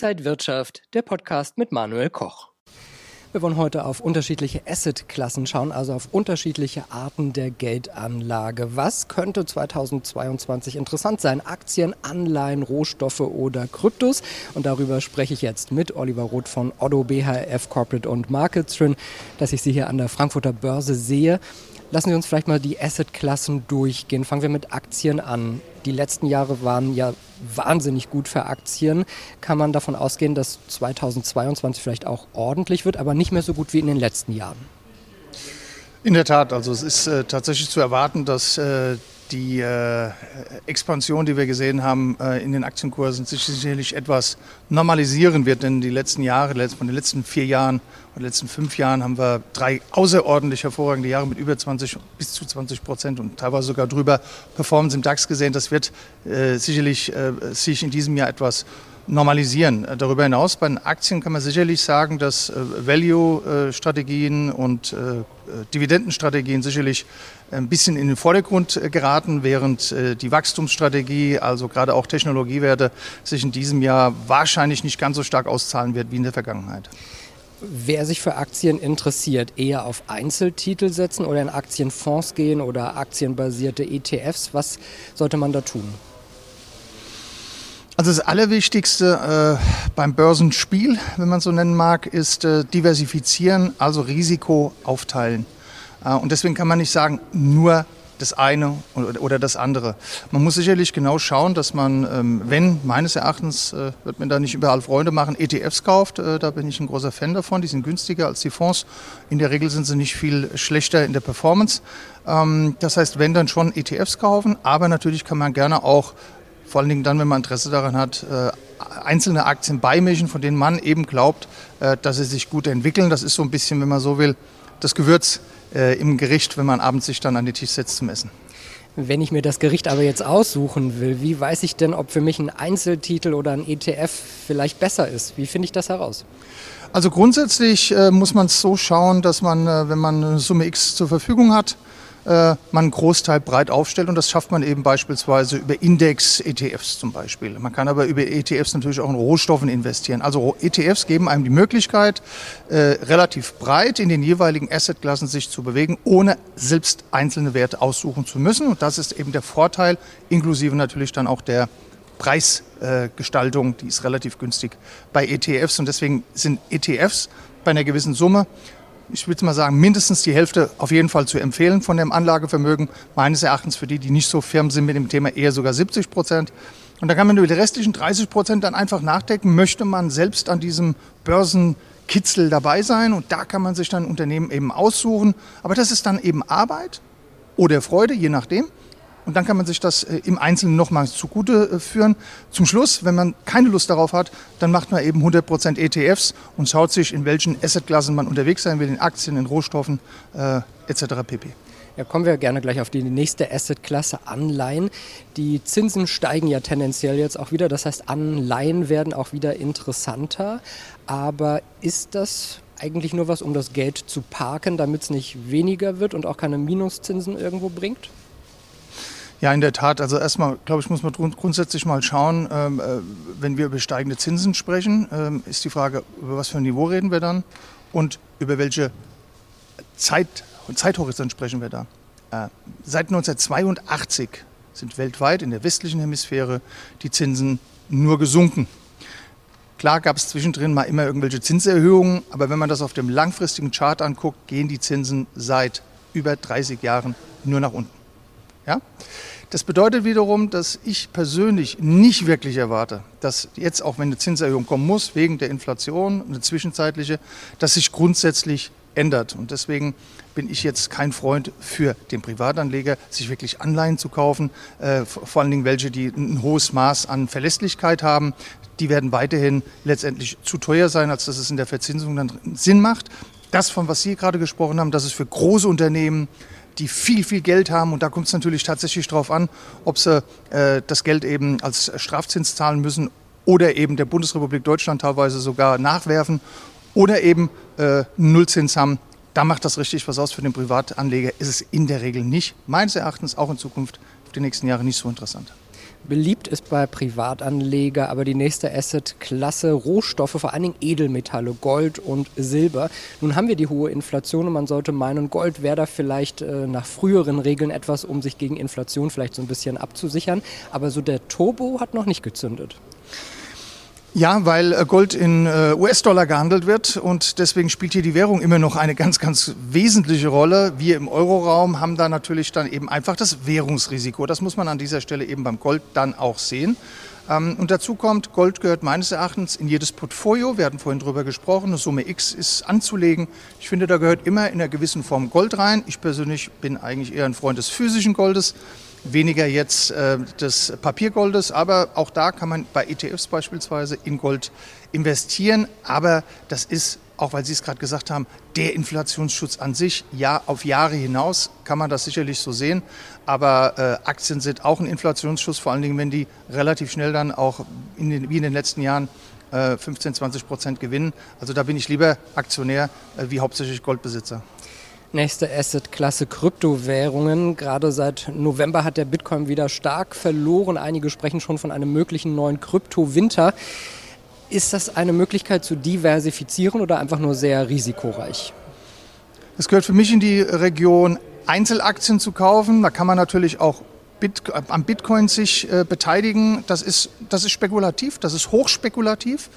Inside Wirtschaft, der Podcast mit Manuel Koch. Wir wollen heute auf unterschiedliche Assetklassen schauen, also auf unterschiedliche Arten der Geldanlage. Was könnte 2022 interessant sein? Aktien, Anleihen, Rohstoffe oder Kryptos? Und darüber spreche ich jetzt mit Oliver Roth von Otto BHF Corporate und Markets. Schön, dass ich Sie hier an der Frankfurter Börse sehe. Lassen Sie uns vielleicht mal die Assetklassen durchgehen. Fangen wir mit Aktien an. Die letzten Jahre waren ja wahnsinnig gut für Aktien. Kann man davon ausgehen, dass 2022 vielleicht auch ordentlich wird, aber nicht mehr so gut wie in den letzten Jahren? In der Tat, also es ist äh, tatsächlich zu erwarten, dass äh, die äh, Expansion, die wir gesehen haben äh, in den Aktienkursen, sich sicherlich etwas normalisieren wird. Denn die letzten Jahre, von den letzten vier Jahren und letzten fünf Jahren haben wir drei außerordentlich hervorragende Jahre mit über 20 bis zu 20 Prozent und teilweise sogar drüber Performance im DAX gesehen. Das wird äh, sicherlich äh, sich in diesem Jahr etwas normalisieren. Äh, darüber hinaus bei den Aktien kann man sicherlich sagen, dass äh, Value-Strategien und äh, Dividendenstrategien sicherlich ein bisschen in den Vordergrund geraten, während die Wachstumsstrategie, also gerade auch Technologiewerte, sich in diesem Jahr wahrscheinlich nicht ganz so stark auszahlen wird wie in der Vergangenheit. Wer sich für Aktien interessiert, eher auf Einzeltitel setzen oder in Aktienfonds gehen oder aktienbasierte ETFs, was sollte man da tun? Also das Allerwichtigste äh, beim Börsenspiel, wenn man so nennen mag, ist äh, diversifizieren, also Risiko aufteilen. Äh, und deswegen kann man nicht sagen, nur das eine oder, das andere. Man muss sicherlich genau schauen, dass man, ähm, wenn meines Erachtens, äh, wird man da nicht überall Freunde machen, ETFs kauft. Äh, da bin ich ein großer Fan davon. Die sind günstiger als die Fonds. In der Regel sind sie nicht viel schlechter in der Performance. Ähm, das heißt, wenn dann schon ETFs kaufen, aber natürlich kann man gerne auch vor allen Dingen dann, wenn man Interesse daran hat, äh, einzelne Aktien beimischen, von denen man eben glaubt, äh, dass sie sich gut entwickeln. Das ist so ein bisschen, wenn man so will, das Gewürz äh, im Gericht, wenn man abends sich dann an den Tisch setzt zum Essen. Wenn ich mir das Gericht aber jetzt aussuchen will, wie weiß ich denn, ob für mich ein Einzeltitel oder ein ETF vielleicht besser ist? Wie finde ich das heraus? Also grundsätzlich äh, muss man es so schauen, dass man, äh, wenn man eine Summe X zur Verfügung hat, äh, man einen Großteil breit aufstellt. Und das schafft man eben beispielsweise über Index-ETFs zum Beispiel. Man kann aber über ETFs natürlich auch in Rohstoffen investieren. Also ETFs geben einem die Möglichkeit, äh, relativ breit in den jeweiligen Assetklassen sich zu bewegen, ohne selbst einzelne Werte aussuchen zu müssen. Und das ist eben der Vorteil, inklusive natürlich dann auch der Preisgestaltung, die ist relativ günstig bei ETFs. Und deswegen sind ETFs bei einer gewissen Summe ich würde mal sagen, mindestens die Hälfte auf jeden Fall zu empfehlen von dem Anlagevermögen. Meines Erachtens für die, die nicht so firm sind mit dem Thema, eher sogar 70 Prozent. Und da kann man über die restlichen 30 Prozent dann einfach nachdenken, möchte man selbst an diesem Börsenkitzel dabei sein. Und da kann man sich dann Unternehmen eben aussuchen. Aber das ist dann eben Arbeit oder Freude, je nachdem. Und dann kann man sich das äh, im Einzelnen nochmal zugute äh, führen. Zum Schluss, wenn man keine Lust darauf hat, dann macht man eben 100% ETFs und schaut sich, in welchen Assetklassen man unterwegs sein will, in Aktien, in Rohstoffen äh, etc. pp. Ja, kommen wir gerne gleich auf die nächste Assetklasse Anleihen. Die Zinsen steigen ja tendenziell jetzt auch wieder. Das heißt, Anleihen werden auch wieder interessanter. Aber ist das eigentlich nur was, um das Geld zu parken, damit es nicht weniger wird und auch keine Minuszinsen irgendwo bringt? Ja, in der Tat. Also erstmal, glaube ich, muss man grundsätzlich mal schauen, ähm, äh, wenn wir über steigende Zinsen sprechen, ähm, ist die Frage, über was für ein Niveau reden wir dann und über welche Zeit, Zeithorizont sprechen wir da. Äh, seit 1982 sind weltweit in der westlichen Hemisphäre die Zinsen nur gesunken. Klar gab es zwischendrin mal immer irgendwelche Zinserhöhungen, aber wenn man das auf dem langfristigen Chart anguckt, gehen die Zinsen seit über 30 Jahren nur nach unten. Ja? Das bedeutet wiederum, dass ich persönlich nicht wirklich erwarte, dass jetzt, auch wenn eine Zinserhöhung kommen muss, wegen der Inflation, eine zwischenzeitliche, dass sich grundsätzlich ändert. Und deswegen bin ich jetzt kein Freund für den Privatanleger, sich wirklich Anleihen zu kaufen, äh, vor allen Dingen welche, die ein hohes Maß an Verlässlichkeit haben. Die werden weiterhin letztendlich zu teuer sein, als dass es in der Verzinsung dann Sinn macht. Das, von was Sie gerade gesprochen haben, das ist für große Unternehmen, die viel, viel Geld haben. Und da kommt es natürlich tatsächlich darauf an, ob sie äh, das Geld eben als Strafzins zahlen müssen oder eben der Bundesrepublik Deutschland teilweise sogar nachwerfen oder eben äh, Nullzins haben. Da macht das richtig was aus. Für den Privatanleger ist es in der Regel nicht, meines Erachtens auch in Zukunft für die nächsten Jahre nicht so interessant. Beliebt ist bei Privatanleger aber die nächste Asset-Klasse Rohstoffe, vor allen Dingen Edelmetalle, Gold und Silber. Nun haben wir die hohe Inflation und man sollte meinen, Gold wäre da vielleicht äh, nach früheren Regeln etwas, um sich gegen Inflation vielleicht so ein bisschen abzusichern. Aber so der Turbo hat noch nicht gezündet. Ja, weil äh, Gold in äh, US-Dollar gehandelt wird und deswegen spielt hier die Währung immer noch eine ganz, ganz wesentliche Rolle. Wir im Euroraum haben da natürlich dann eben einfach das Währungsrisiko. Das muss man an dieser Stelle eben beim Gold dann auch sehen. Ähm, und dazu kommt, Gold gehört meines Erachtens in jedes Portfolio. Wir hatten vorhin darüber gesprochen, eine Summe X ist anzulegen. Ich finde, da gehört immer in einer gewissen Form Gold rein. Ich persönlich bin eigentlich eher ein Freund des physischen Goldes weniger jetzt äh, des Papiergoldes, aber auch da kann man bei ETFs beispielsweise in Gold investieren. Aber das ist, auch weil Sie es gerade gesagt haben, der Inflationsschutz an sich. Ja, auf Jahre hinaus kann man das sicherlich so sehen. Aber äh, Aktien sind auch ein Inflationsschutz, vor allen Dingen, wenn die relativ schnell dann auch in den, wie in den letzten Jahren 15, äh, 20 Prozent gewinnen. Also da bin ich lieber Aktionär äh, wie hauptsächlich Goldbesitzer. Nächste Asset-Klasse Kryptowährungen. Gerade seit November hat der Bitcoin wieder stark verloren. Einige sprechen schon von einem möglichen neuen Kryptowinter. Ist das eine Möglichkeit zu diversifizieren oder einfach nur sehr risikoreich? Es gehört für mich in die Region, Einzelaktien zu kaufen. Da kann man natürlich auch Bit, am Bitcoin sich äh, beteiligen. Das ist, das ist spekulativ, das ist hochspekulativ.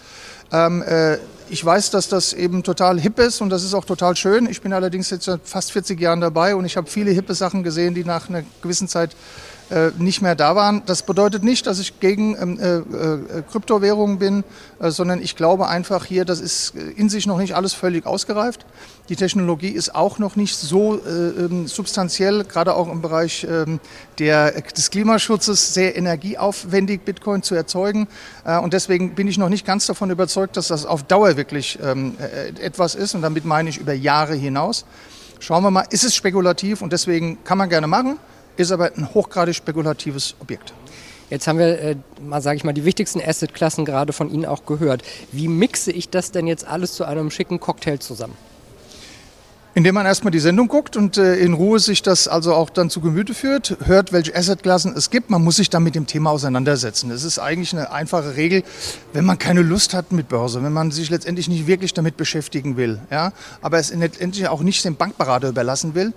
Ähm, äh, ich weiß, dass das eben total hip ist und das ist auch total schön. Ich bin allerdings jetzt seit fast 40 Jahren dabei und ich habe viele hippe Sachen gesehen, die nach einer gewissen Zeit äh, nicht mehr da waren. Das bedeutet nicht, dass ich gegen ähm, äh, äh, Kryptowährungen bin, äh, sondern ich glaube einfach hier, das ist in sich noch nicht alles völlig ausgereift. Die Technologie ist auch noch nicht so äh, ähm, substanziell, gerade auch im Bereich ähm, der, des Klimaschutzes, sehr energieaufwendig, Bitcoin zu erzeugen. Äh, und deswegen bin ich noch nicht ganz davon überzeugt, dass das auf Dauer wirklich ähm, etwas ist. Und damit meine ich über Jahre hinaus. Schauen wir mal, ist es spekulativ und deswegen kann man gerne machen ist aber ein hochgradig spekulatives Objekt. Jetzt haben wir äh, mal, sage ich mal, die wichtigsten Assetklassen gerade von Ihnen auch gehört. Wie mixe ich das denn jetzt alles zu einem schicken Cocktail zusammen? Indem man erstmal die Sendung guckt und äh, in Ruhe sich das also auch dann zu Gemüte führt, hört, welche Assetklassen es gibt. Man muss sich dann mit dem Thema auseinandersetzen. Es ist eigentlich eine einfache Regel, wenn man keine Lust hat mit Börse, wenn man sich letztendlich nicht wirklich damit beschäftigen will, ja, aber es letztendlich auch nicht dem Bankberater überlassen will,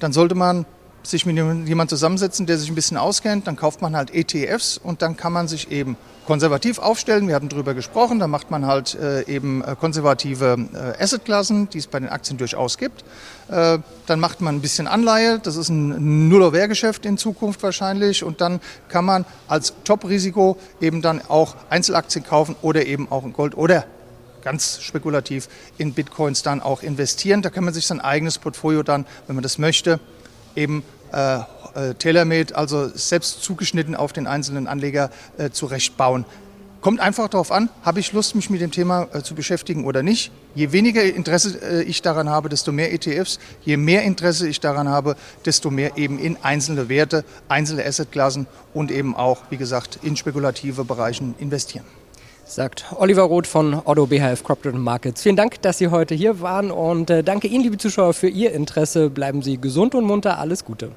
dann sollte man sich mit jemandem zusammensetzen, der sich ein bisschen auskennt, dann kauft man halt ETFs und dann kann man sich eben konservativ aufstellen. Wir hatten darüber gesprochen, da macht man halt äh, eben äh, konservative äh, Assetklassen, die es bei den Aktien durchaus gibt. Äh, dann macht man ein bisschen Anleihe, das ist ein Null-Geschäft in Zukunft wahrscheinlich und dann kann man als Top-Risiko eben dann auch Einzelaktien kaufen oder eben auch in Gold oder ganz spekulativ in Bitcoins dann auch investieren. Da kann man sich sein eigenes Portfolio dann, wenn man das möchte, eben äh, äh, tailor-made, also selbst zugeschnitten auf den einzelnen Anleger äh, zurechtbauen. Kommt einfach darauf an, habe ich Lust, mich mit dem Thema äh, zu beschäftigen oder nicht. Je weniger Interesse äh, ich daran habe, desto mehr ETFs. Je mehr Interesse ich daran habe, desto mehr eben in einzelne Werte, einzelne Assetklassen und eben auch, wie gesagt, in spekulative Bereichen investieren sagt Oliver Roth von Otto BHF Corporate Markets. Vielen Dank, dass Sie heute hier waren und äh, danke Ihnen, liebe Zuschauer, für Ihr Interesse. Bleiben Sie gesund und munter. Alles Gute.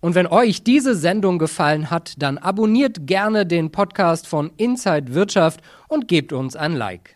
Und wenn euch diese Sendung gefallen hat, dann abonniert gerne den Podcast von Inside Wirtschaft und gebt uns ein Like.